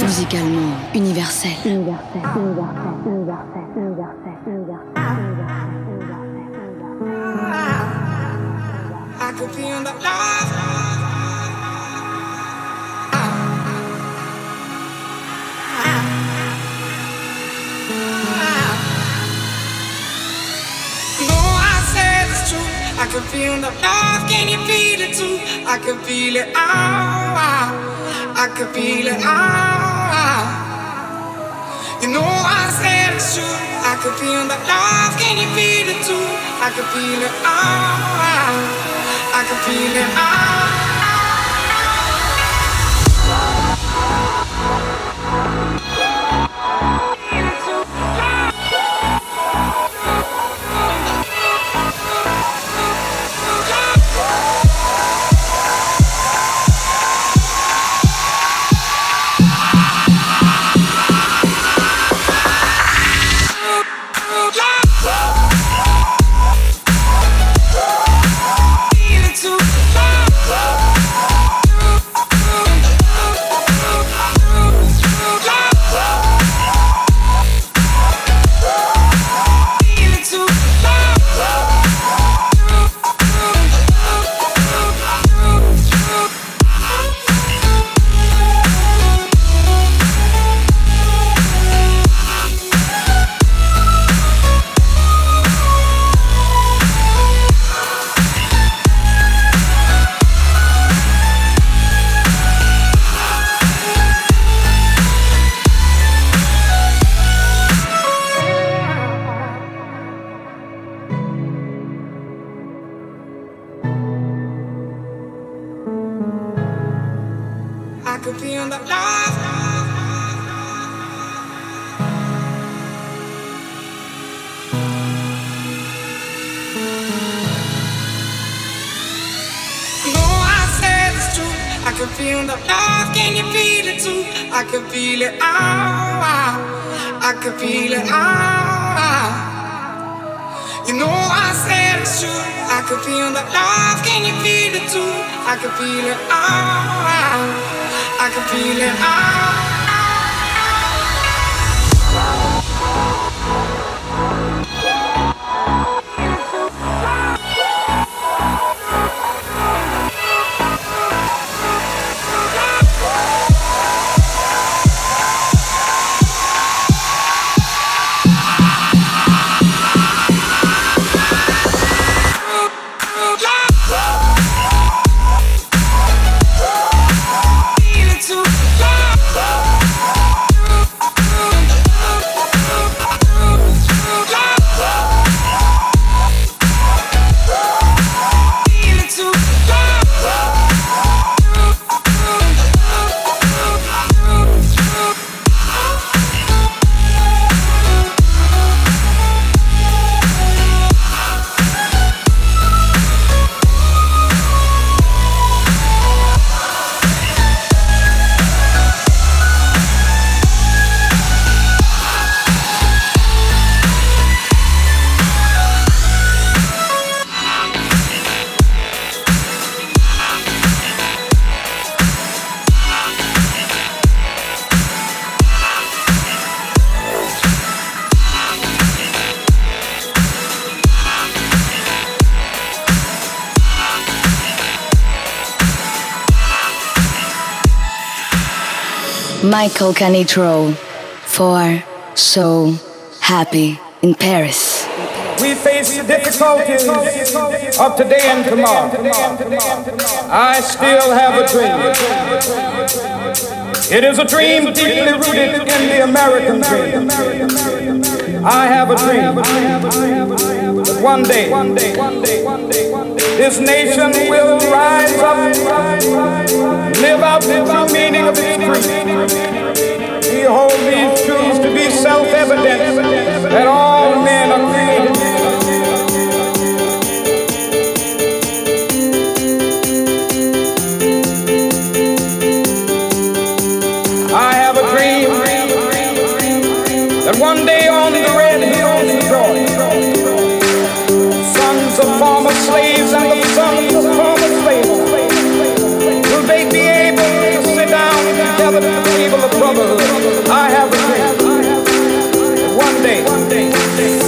Musicalement universel. Universel, universel, universel, universel, universel. I could feel the love. I can feel the love, can you feel it too? I can feel it, oh. I can feel it, oh. You know I said it's true. I can feel the love, can you feel it too? I can feel it, oh. I can feel it, oh. Michael Canitrot for So Happy in Paris. We face the difficulties of today and tomorrow. I still have a dream. It is a dream deeply rooted in the American dream. I have a dream that one day, this nation will rise up, live out the meaning of its creed. We hold these truths to be self-evident that all men are created brotherhood? I have a dream. One day, one day,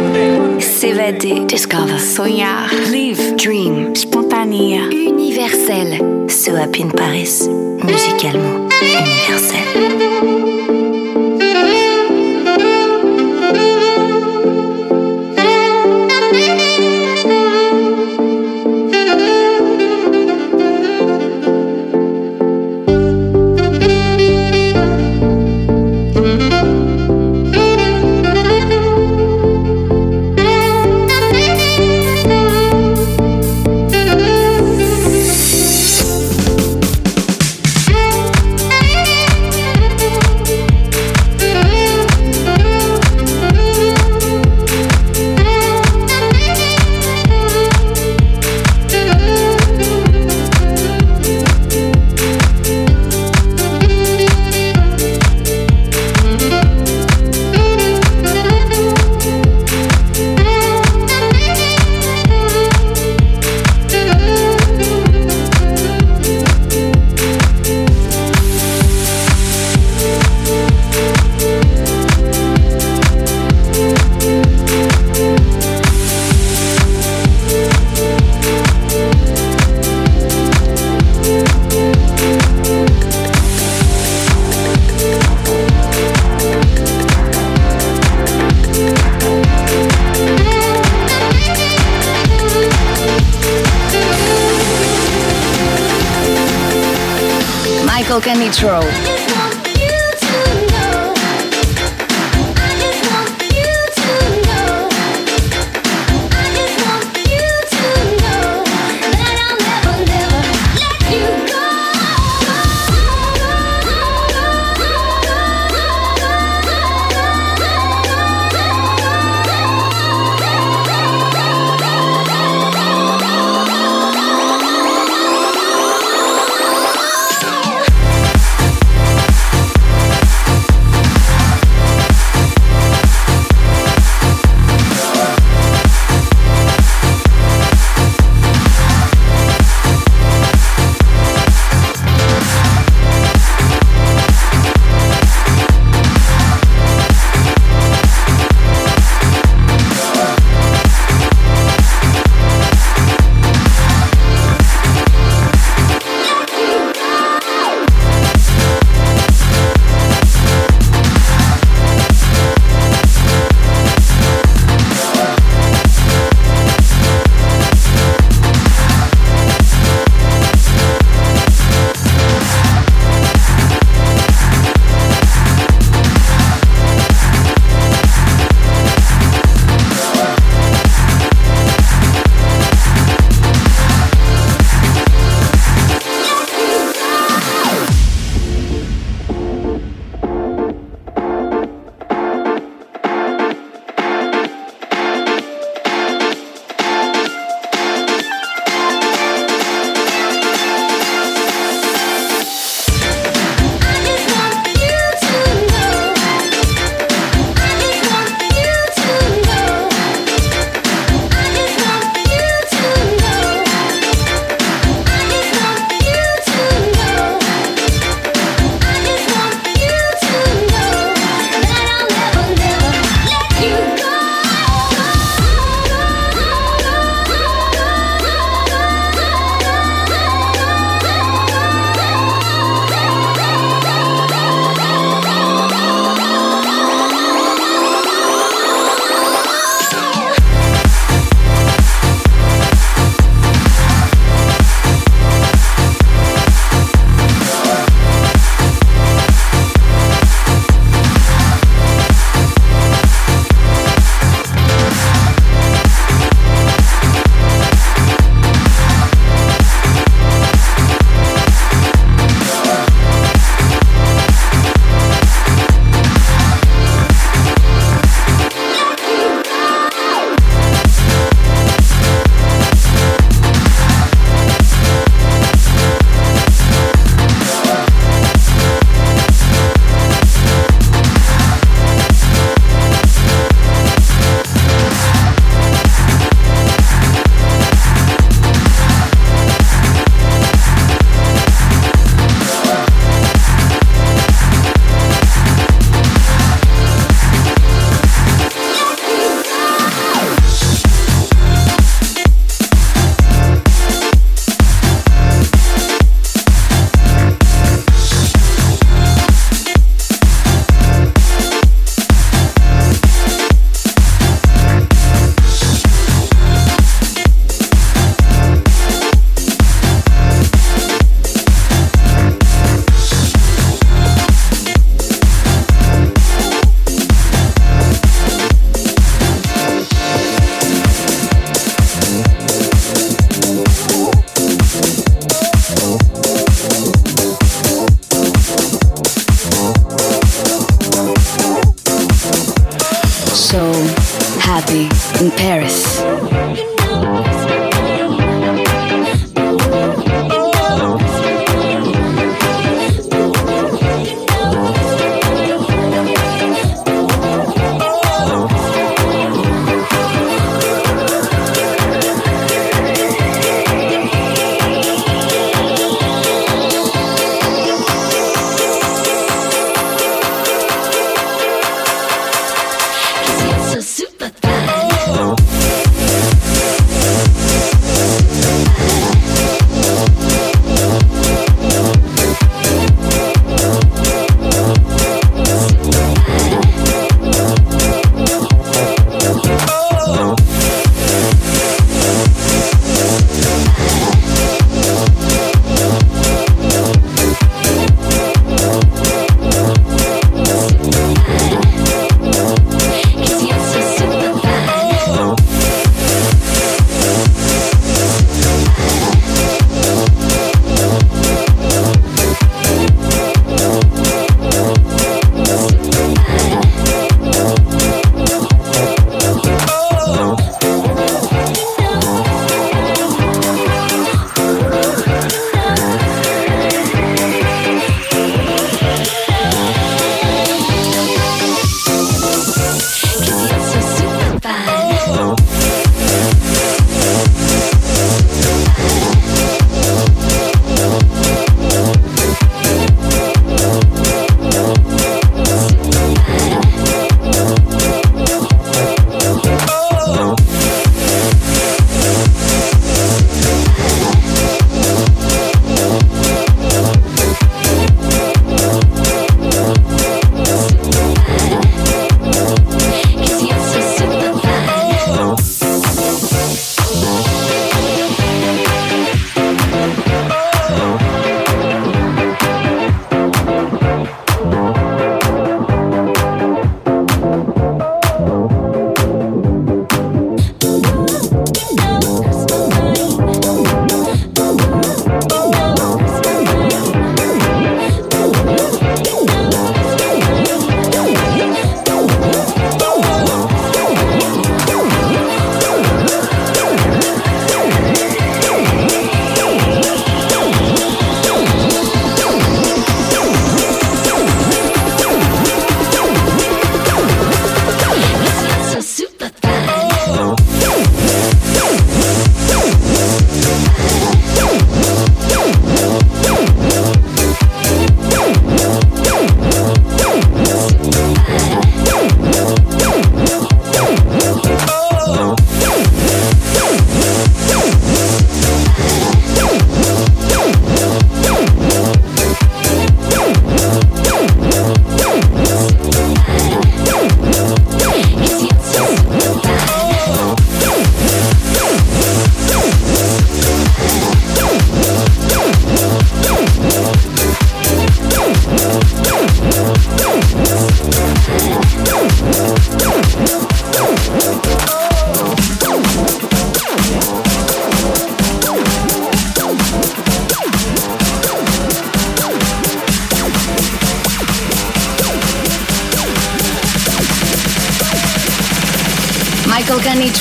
Discover. Sonhar. Live. Dream. Spontané. Universel. So Happy in Paris. Musicalement universel.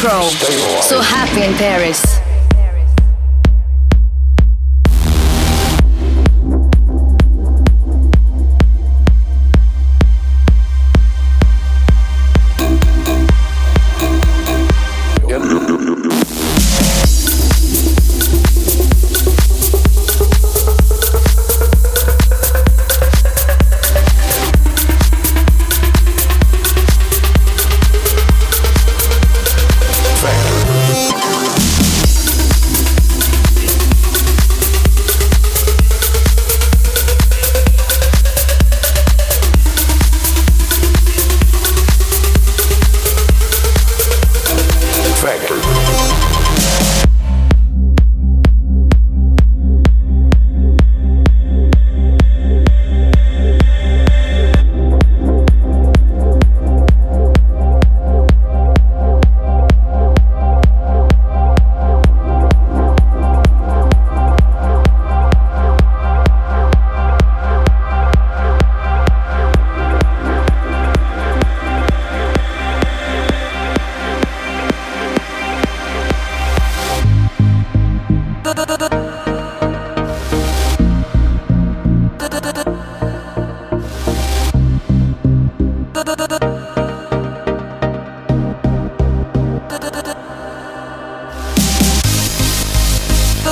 Canitrot. So happy in Paris.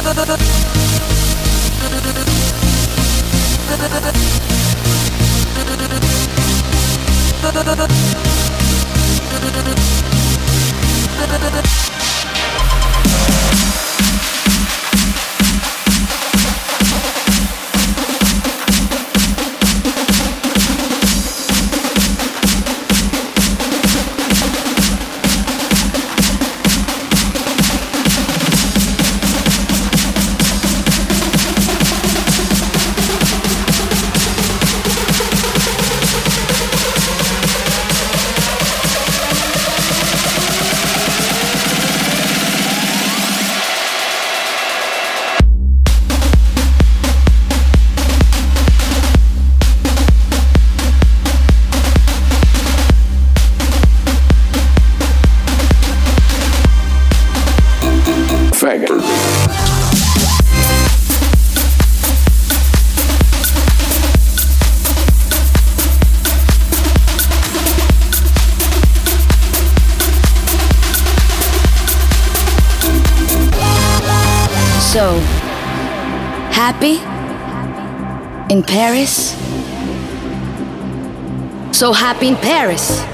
In So happy in Paris.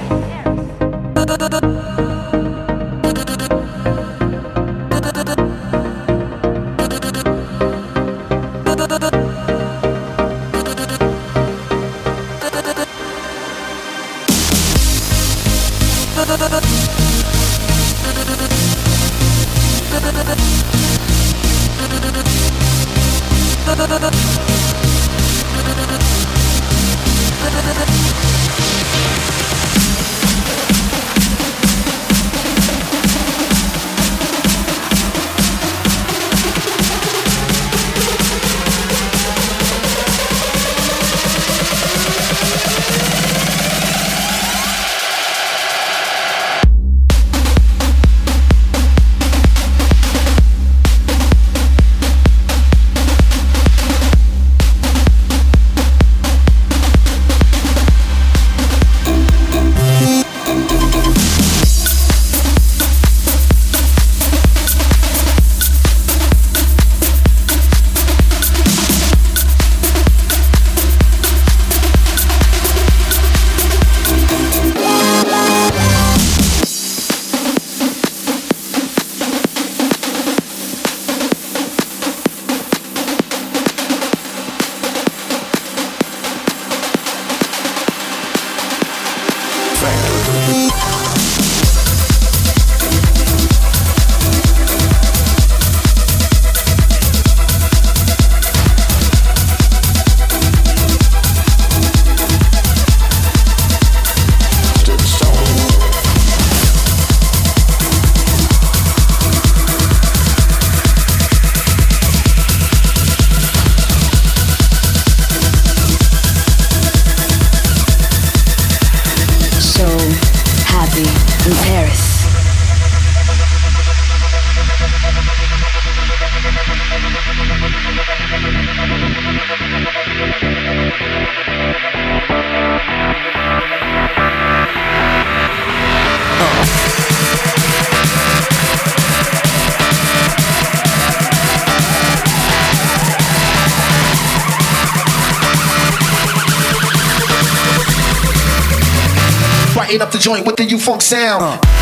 Up the joint with the U-Funk sound. Uh.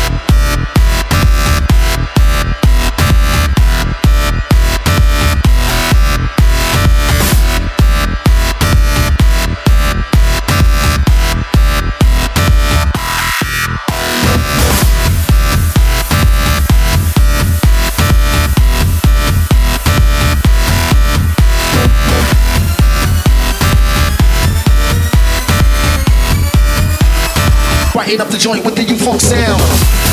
Up the joint with the U-Funk sound.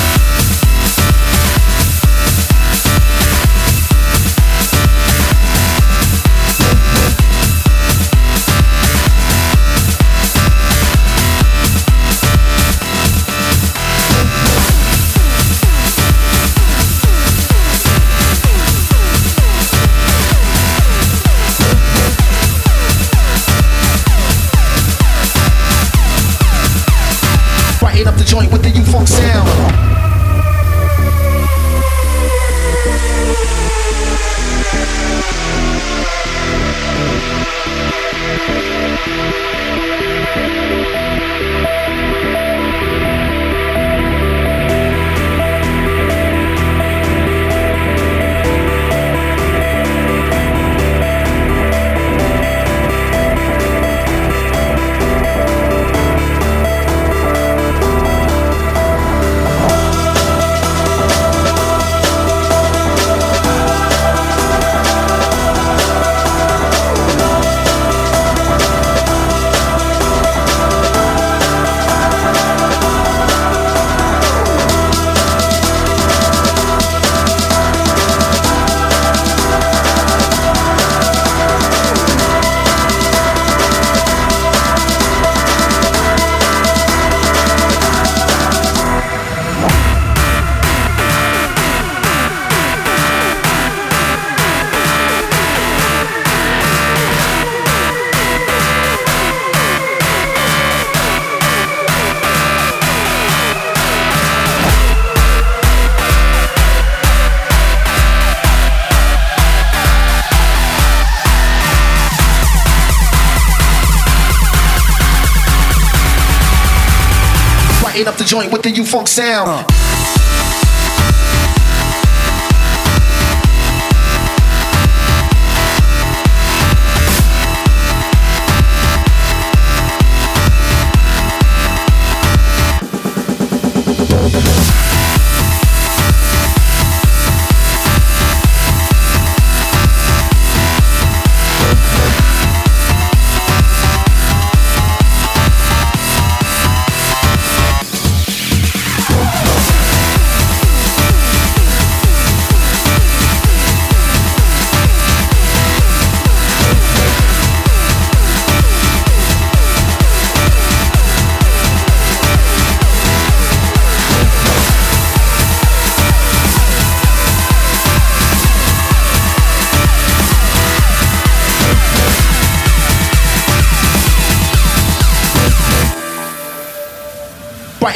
Joint with the U-Funk sound. Uh.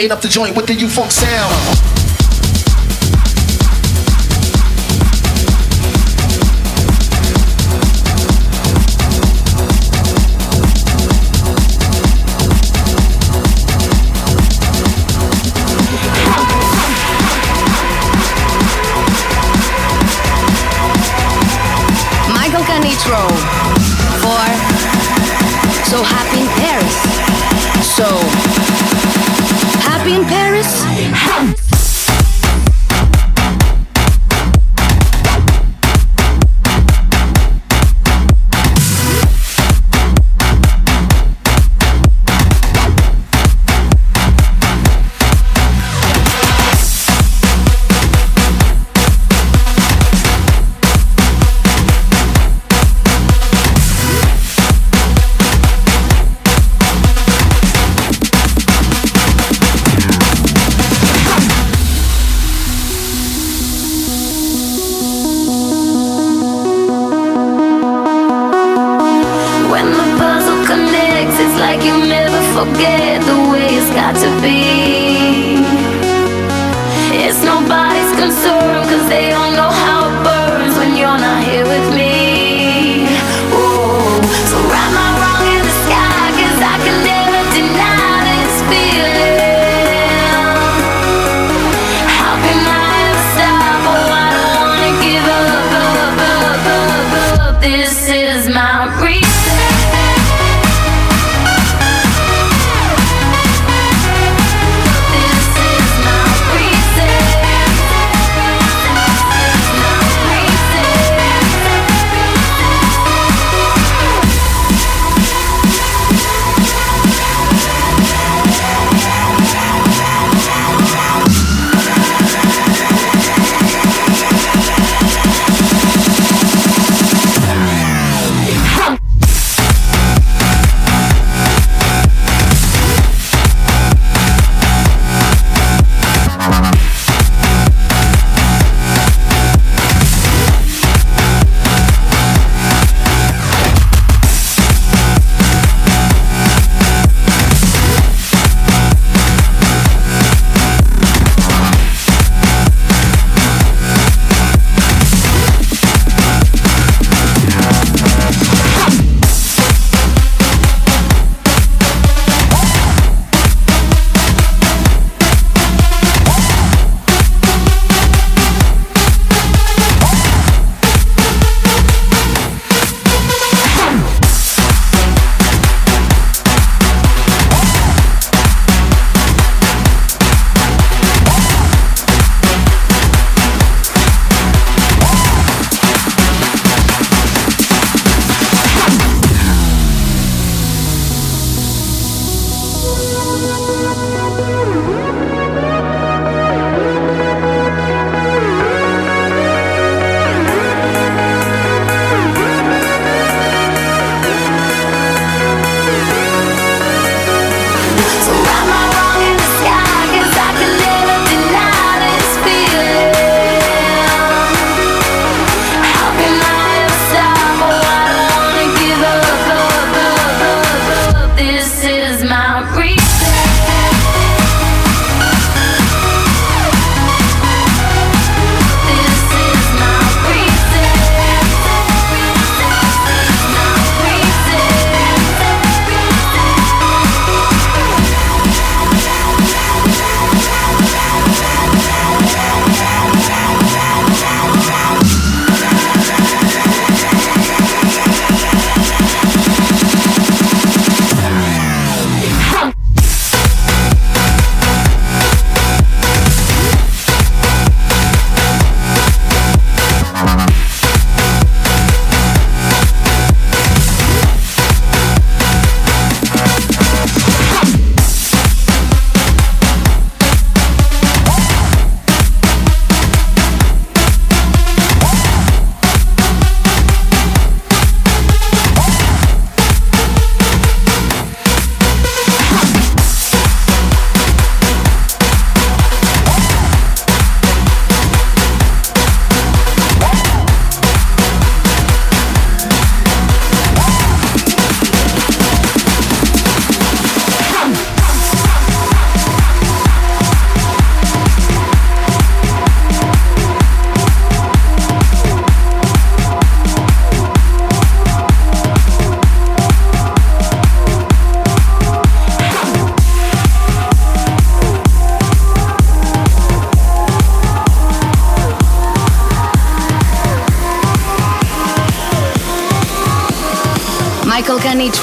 Brighten up the joint with the U-Funk sound.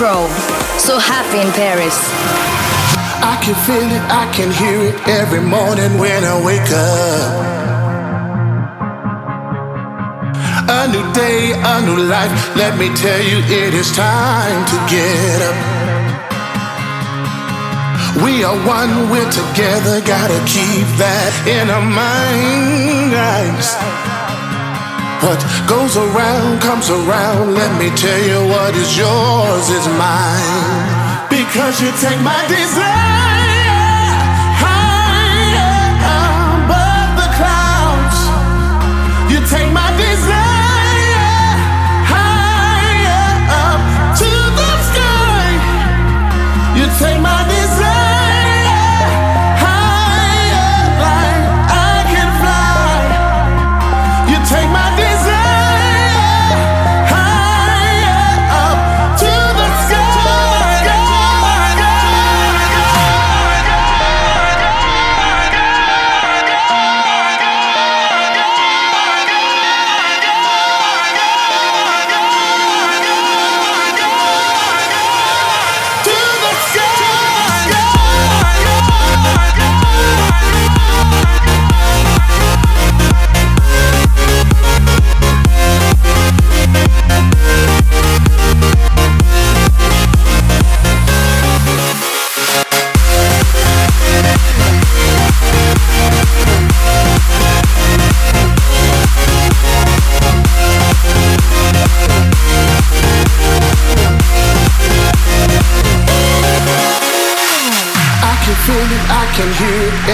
Canitrot. So happy in Paris. I can feel it, I can hear it every morning when I wake up. A new day, a new life. Let me tell you, it is time to get up. We are one, we're together, gotta keep that in our minds. What goes around comes around. Let me tell you what is yours is mine. Because you take my desire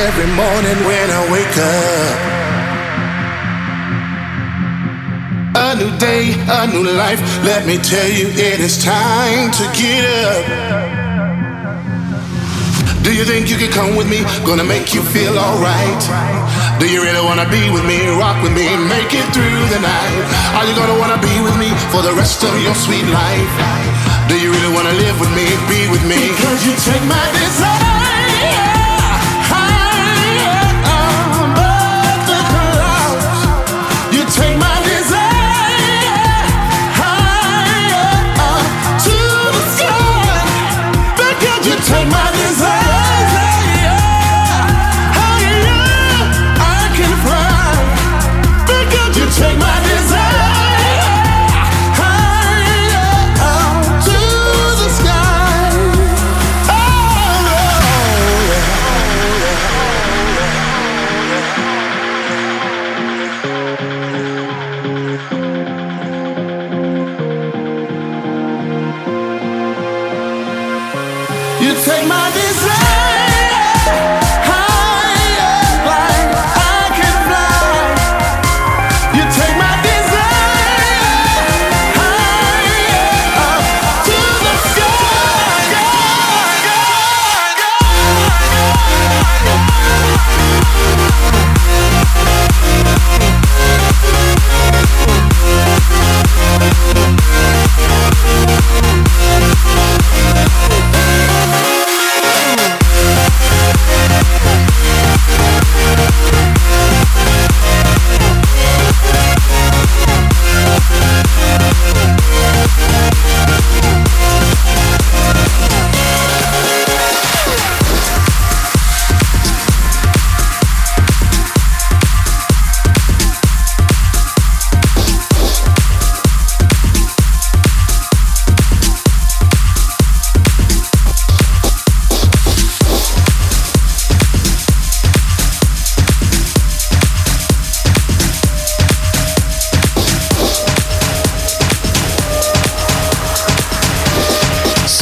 every morning when I wake up. A new day, a new life. Let me tell you, it is time to get up. Do you think you can come with me? Gonna make you feel alright. Do you really wanna be with me? Rock with me, make it through the night. Are you gonna wanna be with me for the rest of your sweet life? Do you really wanna live with me, be with me? Because you take my desire.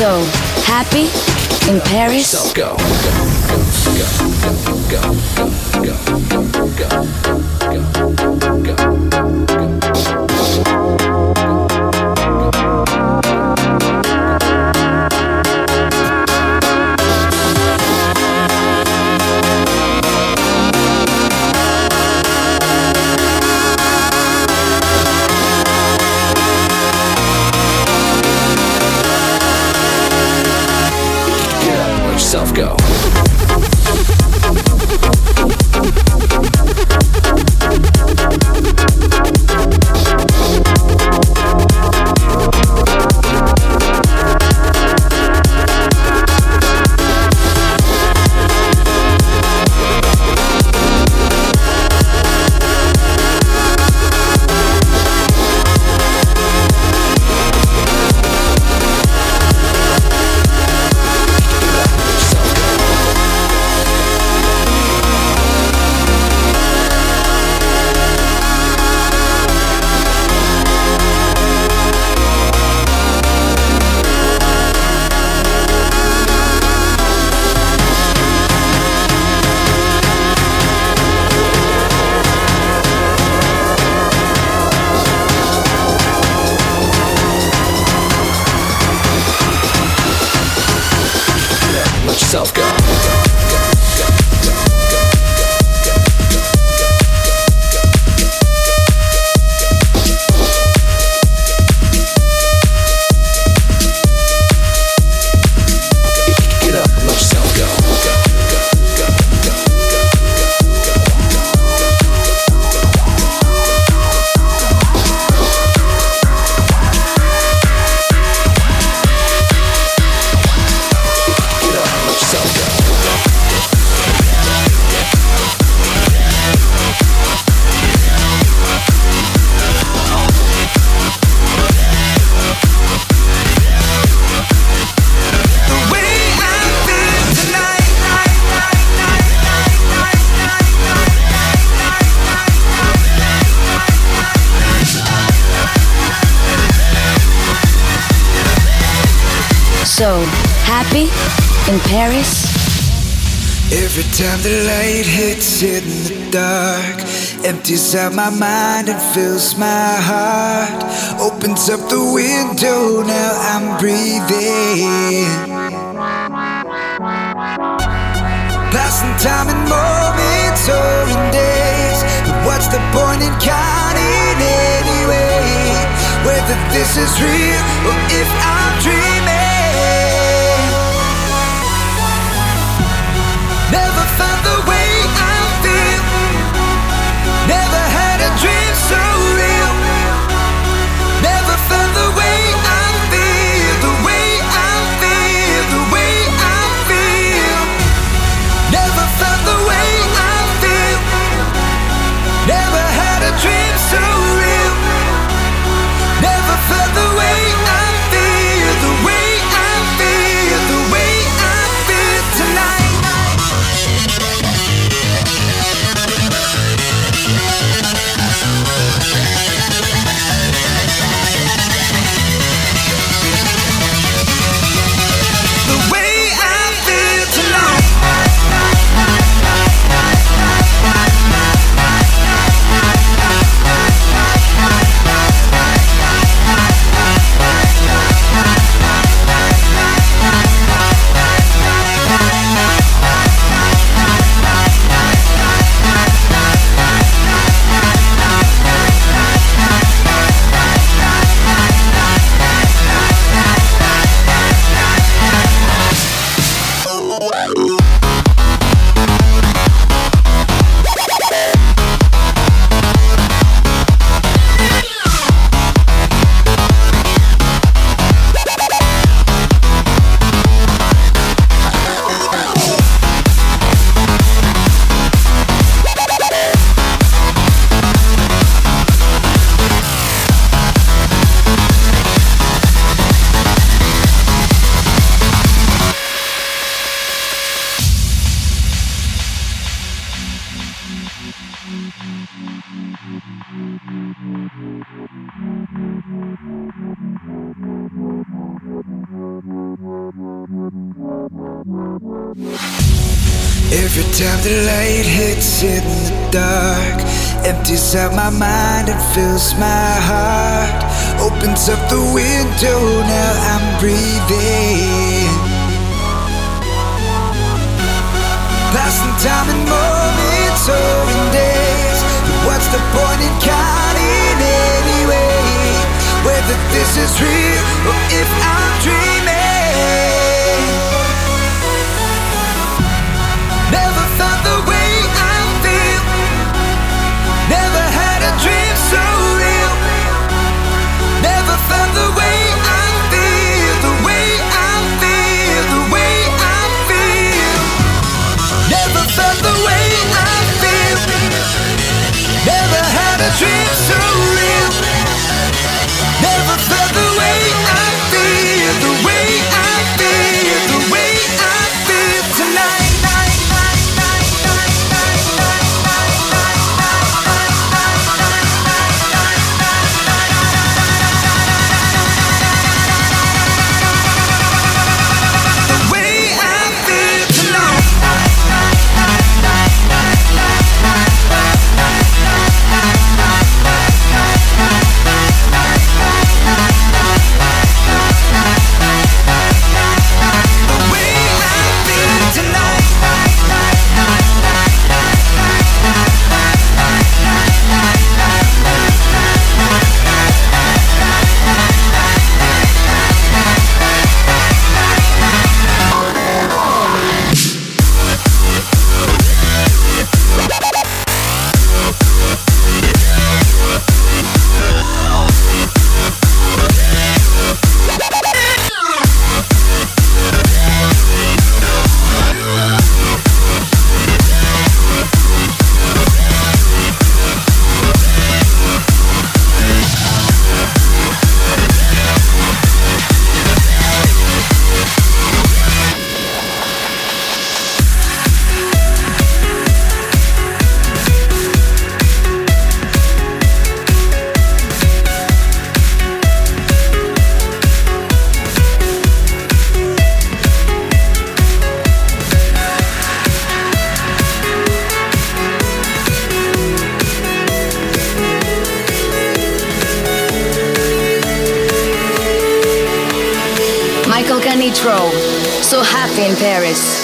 So happy in Paris. So go. go, go, go Every time the light hits in the dark, empties out my mind and fills my heart. Opens up the window, now I'm breathing. Passing time in moments or in days, but what's the point in counting anyway? Whether this is real or if I'm dreaming. 追。is real, or if I dream. Paris.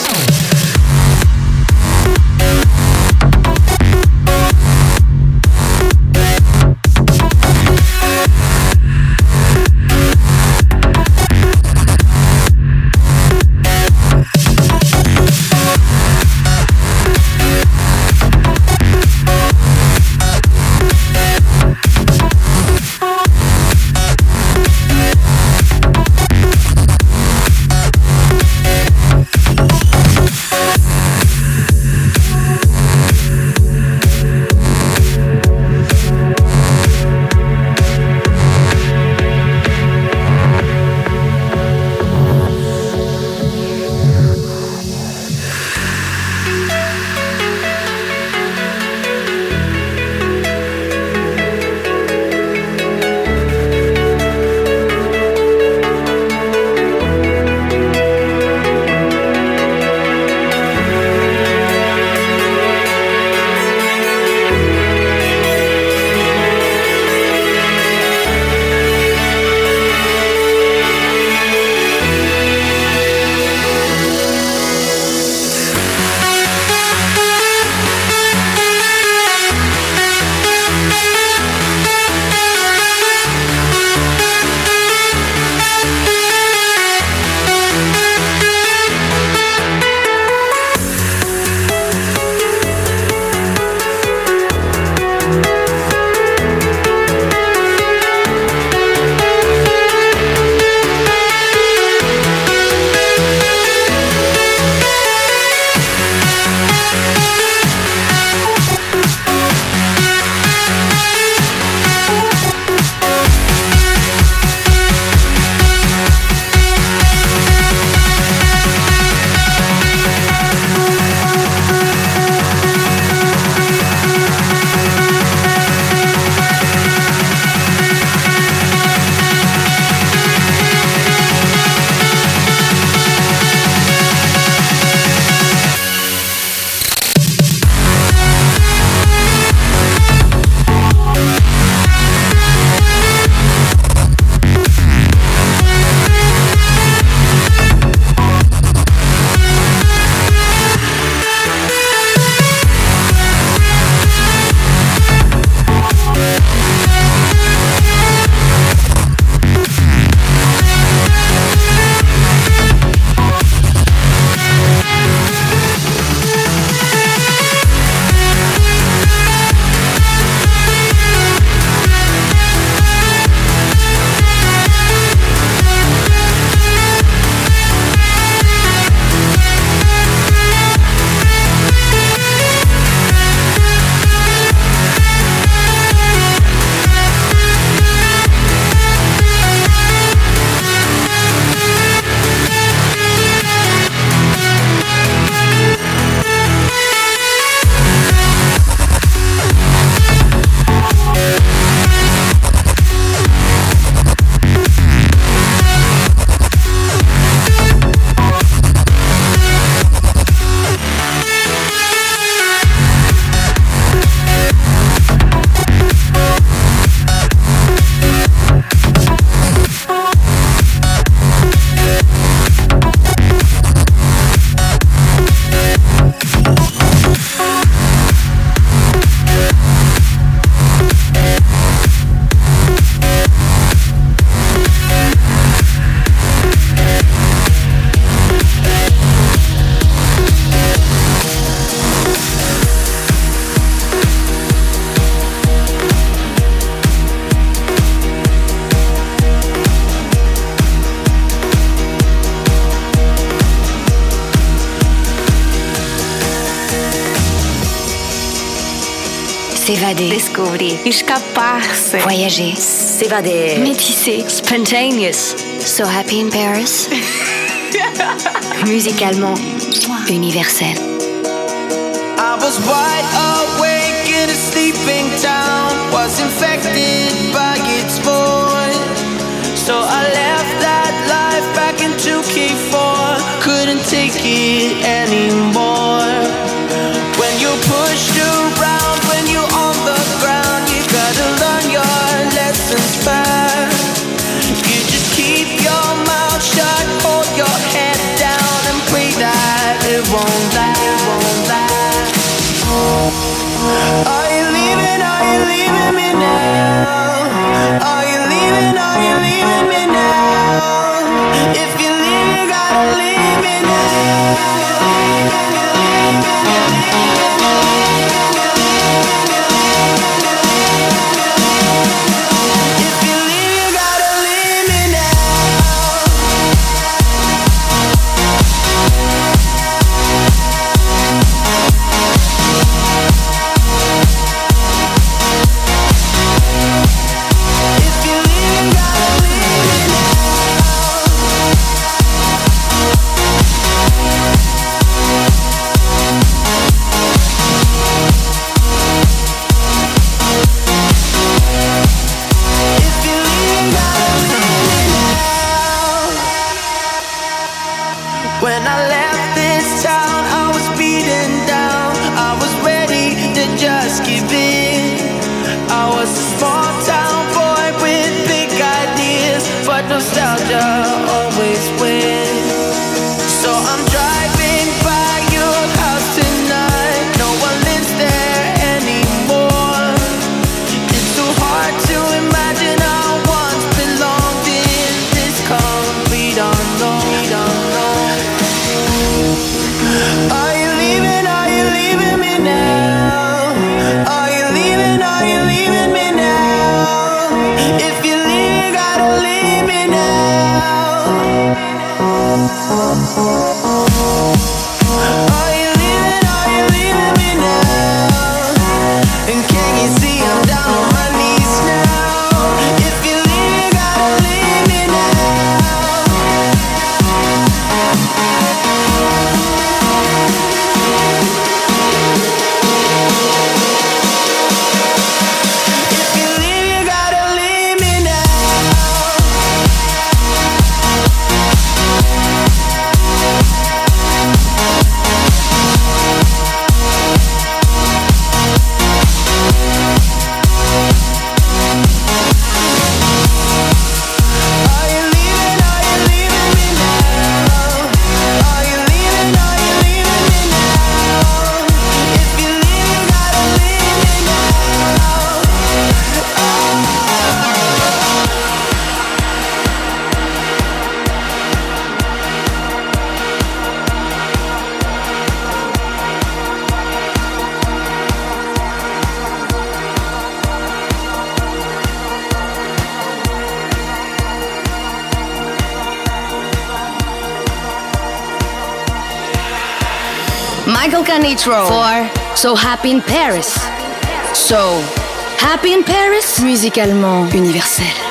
Escapar-se. Voyager. S'évader. Métisser. Spontaneous. So happy in Paris. Musicalement. Universel. I was wide For So Happy in Paris. So Happy in Paris, musicalement universel.